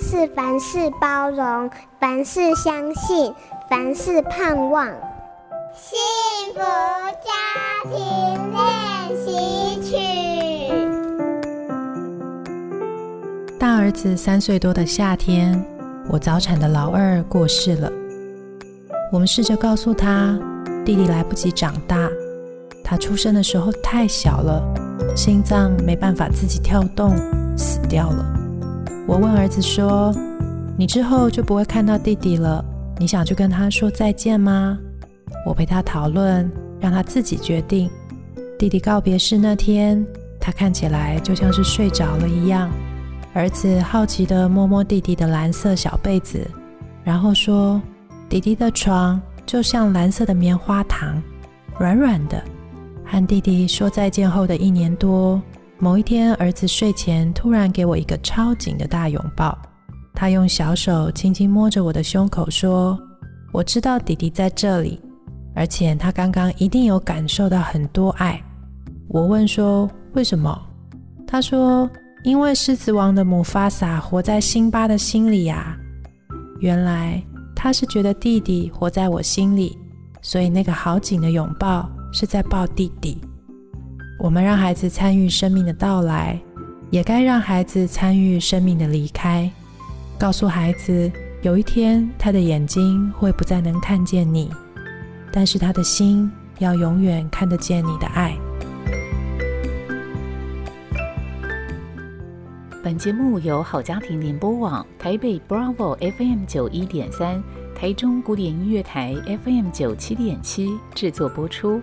是凡事包容，凡事相信，凡事盼望。幸福家庭练习曲。大儿子三岁多的夏天，我早产的老二过世了。我们试着告诉他，弟弟来不及长大，他出生的时候太小了，心脏没办法自己跳动，死掉了。我问儿子说：“你之后就不会看到弟弟了，你想去跟他说再见吗？”我陪他讨论，让他自己决定。弟弟告别式那天，他看起来就像是睡着了一样。儿子好奇地摸摸弟弟的蓝色小被子，然后说：“弟弟的床就像蓝色的棉花糖，软软的。”和弟弟说再见后的一年多，某一天，儿子睡前突然给我一个超紧的大拥抱。他用小手轻轻摸着我的胸口，说：“我知道弟弟在这里，而且他刚刚一定有感受到很多爱。”我问说：“为什么？”他说。因为狮子王的母法萨活在辛巴的心里呀，原来他是觉得弟弟活在我心里，所以那个好紧的拥抱是在抱弟弟。我们让孩子参与生命的到来，也该让孩子参与生命的离开。告诉孩子，有一天他的眼睛会不再能看见你，但是他的心要永远看得见你的爱。本节目由好家庭联播网、台北 Bravo FM 九一点三、台中古典音乐台 FM 九七点七制作播出。